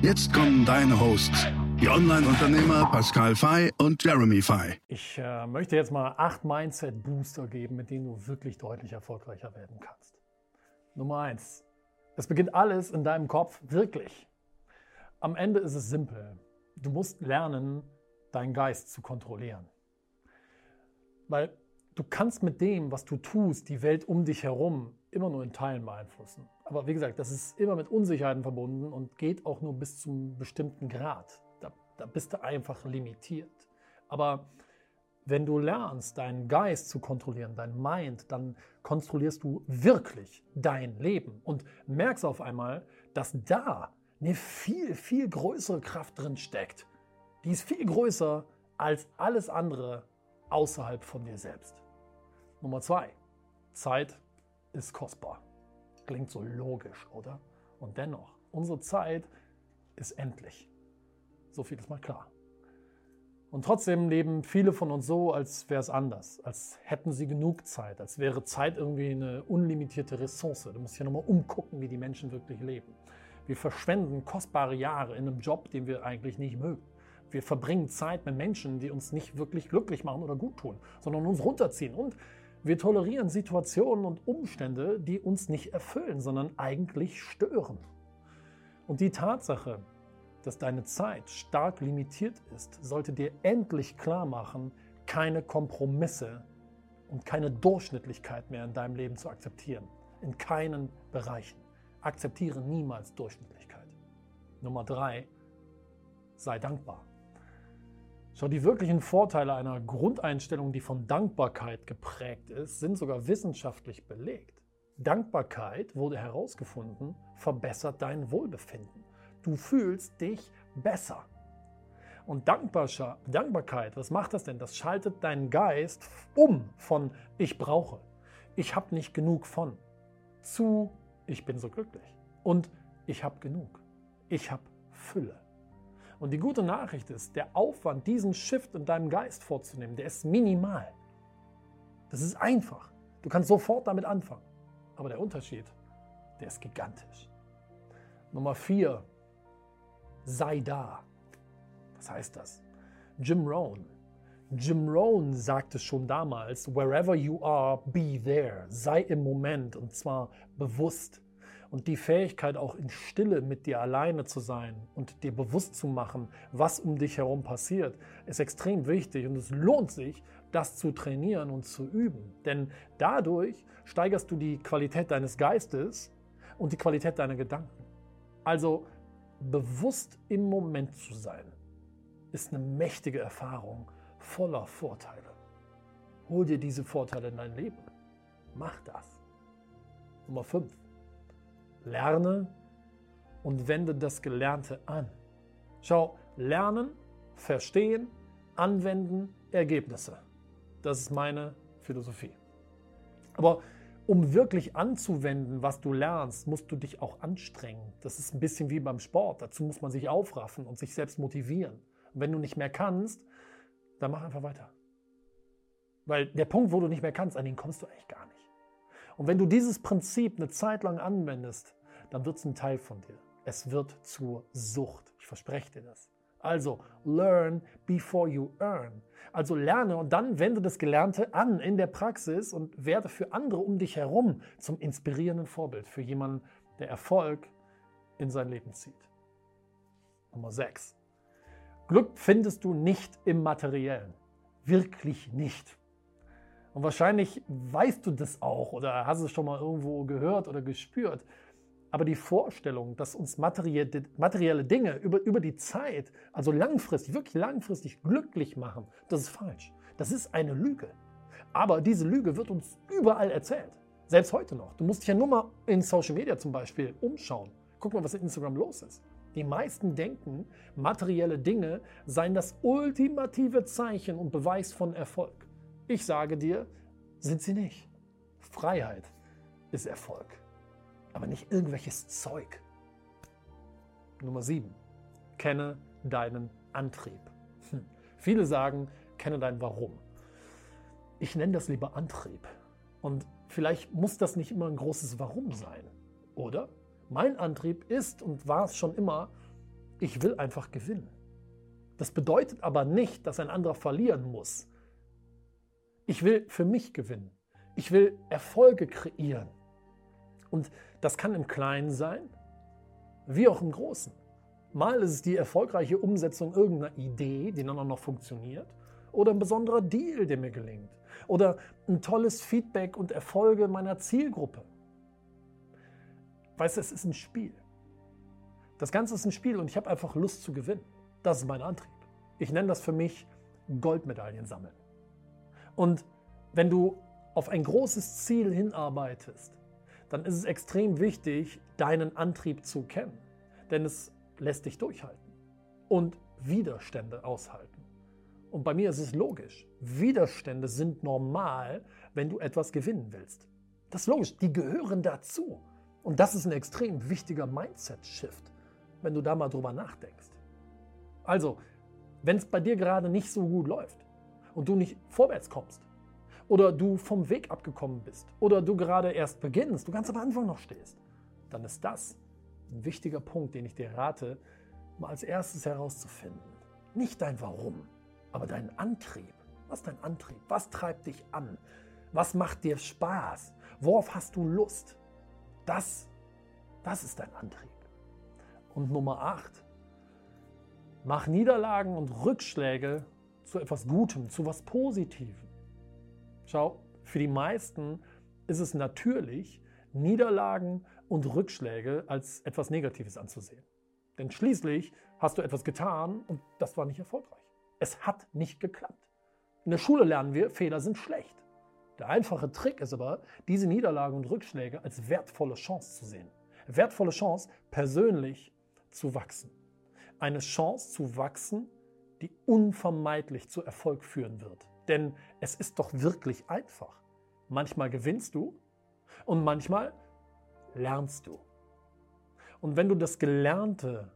Jetzt kommen deine Hosts, die Online-Unternehmer Pascal Fay und Jeremy Fay. Ich äh, möchte jetzt mal acht Mindset-Booster geben, mit denen du wirklich deutlich erfolgreicher werden kannst. Nummer eins. Es beginnt alles in deinem Kopf, wirklich. Am Ende ist es simpel. Du musst lernen, deinen Geist zu kontrollieren. Weil du kannst mit dem, was du tust, die Welt um dich herum immer nur in Teilen beeinflussen. Aber wie gesagt, das ist immer mit Unsicherheiten verbunden und geht auch nur bis zum bestimmten Grad. Da, da bist du einfach limitiert. Aber wenn du lernst, deinen Geist zu kontrollieren, dein Mind, dann kontrollierst du wirklich dein Leben und merkst auf einmal, dass da eine viel, viel größere Kraft drin steckt. Die ist viel größer als alles andere außerhalb von dir selbst. Nummer zwei, Zeit ist kostbar. Klingt so logisch, oder? Und dennoch, unsere Zeit ist endlich. So viel ist mal klar. Und trotzdem leben viele von uns so, als wäre es anders, als hätten sie genug Zeit, als wäre Zeit irgendwie eine unlimitierte Ressource. Du musst hier nochmal umgucken, wie die Menschen wirklich leben. Wir verschwenden kostbare Jahre in einem Job, den wir eigentlich nicht mögen. Wir verbringen Zeit mit Menschen, die uns nicht wirklich glücklich machen oder gut tun, sondern uns runterziehen. Und wir tolerieren Situationen und Umstände, die uns nicht erfüllen, sondern eigentlich stören. Und die Tatsache, dass deine Zeit stark limitiert ist, sollte dir endlich klar machen, keine Kompromisse und keine Durchschnittlichkeit mehr in deinem Leben zu akzeptieren. In keinen Bereichen. Akzeptiere niemals Durchschnittlichkeit. Nummer drei, sei dankbar. Schau, die wirklichen Vorteile einer Grundeinstellung, die von Dankbarkeit geprägt ist, sind sogar wissenschaftlich belegt. Dankbarkeit, wurde herausgefunden, verbessert dein Wohlbefinden. Du fühlst dich besser. Und Dankbarkeit, was macht das denn? Das schaltet deinen Geist um von ich brauche, ich habe nicht genug von, zu ich bin so glücklich und ich habe genug, ich habe Fülle. Und die gute Nachricht ist, der Aufwand, diesen Shift in deinem Geist vorzunehmen, der ist minimal. Das ist einfach. Du kannst sofort damit anfangen. Aber der Unterschied, der ist gigantisch. Nummer vier, sei da. Was heißt das? Jim Rohn. Jim Rohn sagte schon damals, wherever you are, be there. Sei im Moment und zwar bewusst. Und die Fähigkeit, auch in Stille mit dir alleine zu sein und dir bewusst zu machen, was um dich herum passiert, ist extrem wichtig. Und es lohnt sich, das zu trainieren und zu üben. Denn dadurch steigerst du die Qualität deines Geistes und die Qualität deiner Gedanken. Also bewusst im Moment zu sein, ist eine mächtige Erfahrung voller Vorteile. Hol dir diese Vorteile in dein Leben. Mach das. Nummer 5. Lerne und wende das Gelernte an. Schau, lernen, verstehen, anwenden, Ergebnisse. Das ist meine Philosophie. Aber um wirklich anzuwenden, was du lernst, musst du dich auch anstrengen. Das ist ein bisschen wie beim Sport. Dazu muss man sich aufraffen und sich selbst motivieren. Und wenn du nicht mehr kannst, dann mach einfach weiter. Weil der Punkt, wo du nicht mehr kannst, an den kommst du eigentlich gar nicht. Und wenn du dieses Prinzip eine Zeit lang anwendest, dann wird es ein Teil von dir. Es wird zur Sucht. Ich verspreche dir das. Also, learn before you earn. Also lerne und dann wende das Gelernte an in der Praxis und werde für andere um dich herum zum inspirierenden Vorbild für jemanden, der Erfolg in sein Leben zieht. Nummer 6. Glück findest du nicht im Materiellen. Wirklich nicht. Und wahrscheinlich weißt du das auch oder hast es schon mal irgendwo gehört oder gespürt. Aber die Vorstellung, dass uns materielle Dinge über, über die Zeit, also langfristig, wirklich langfristig glücklich machen, das ist falsch. Das ist eine Lüge. Aber diese Lüge wird uns überall erzählt. Selbst heute noch. Du musst dich ja nur mal in Social Media zum Beispiel umschauen. Guck mal, was in Instagram los ist. Die meisten denken, materielle Dinge seien das ultimative Zeichen und Beweis von Erfolg. Ich sage dir, sind sie nicht. Freiheit ist Erfolg, aber nicht irgendwelches Zeug. Nummer 7. Kenne deinen Antrieb. Hm. Viele sagen, kenne dein Warum. Ich nenne das lieber Antrieb. Und vielleicht muss das nicht immer ein großes Warum sein, oder? Mein Antrieb ist und war es schon immer, ich will einfach gewinnen. Das bedeutet aber nicht, dass ein anderer verlieren muss. Ich will für mich gewinnen. Ich will Erfolge kreieren. Und das kann im Kleinen sein, wie auch im Großen. Mal ist es die erfolgreiche Umsetzung irgendeiner Idee, die dann auch noch funktioniert, oder ein besonderer Deal, der mir gelingt, oder ein tolles Feedback und Erfolge meiner Zielgruppe. Weißt du, es ist ein Spiel. Das Ganze ist ein Spiel und ich habe einfach Lust zu gewinnen. Das ist mein Antrieb. Ich nenne das für mich Goldmedaillen sammeln. Und wenn du auf ein großes Ziel hinarbeitest, dann ist es extrem wichtig, deinen Antrieb zu kennen. Denn es lässt dich durchhalten und Widerstände aushalten. Und bei mir ist es logisch. Widerstände sind normal, wenn du etwas gewinnen willst. Das ist logisch, die gehören dazu. Und das ist ein extrem wichtiger Mindset-Shift, wenn du da mal drüber nachdenkst. Also, wenn es bei dir gerade nicht so gut läuft und du nicht vorwärts kommst oder du vom Weg abgekommen bist oder du gerade erst beginnst, du ganz am Anfang noch stehst, dann ist das ein wichtiger Punkt, den ich dir rate, mal als erstes herauszufinden. Nicht dein Warum, aber dein Antrieb. Was ist dein Antrieb? Was treibt dich an? Was macht dir Spaß? Worauf hast du Lust? Das, das ist dein Antrieb. Und Nummer 8. Mach Niederlagen und Rückschläge zu etwas Gutem, zu etwas Positivem. Schau, für die meisten ist es natürlich, Niederlagen und Rückschläge als etwas Negatives anzusehen. Denn schließlich hast du etwas getan und das war nicht erfolgreich. Es hat nicht geklappt. In der Schule lernen wir, Fehler sind schlecht. Der einfache Trick ist aber, diese Niederlagen und Rückschläge als wertvolle Chance zu sehen. Wertvolle Chance, persönlich zu wachsen. Eine Chance zu wachsen, die unvermeidlich zu Erfolg führen wird. Denn es ist doch wirklich einfach. Manchmal gewinnst du und manchmal lernst du. Und wenn du das Gelernte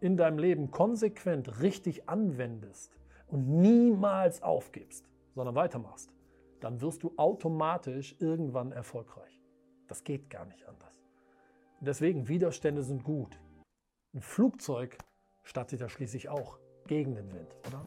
in deinem Leben konsequent richtig anwendest und niemals aufgibst, sondern weitermachst, dann wirst du automatisch irgendwann erfolgreich. Das geht gar nicht anders. Deswegen, Widerstände sind gut. Ein Flugzeug startet ja schließlich auch gegen den Wind, oder?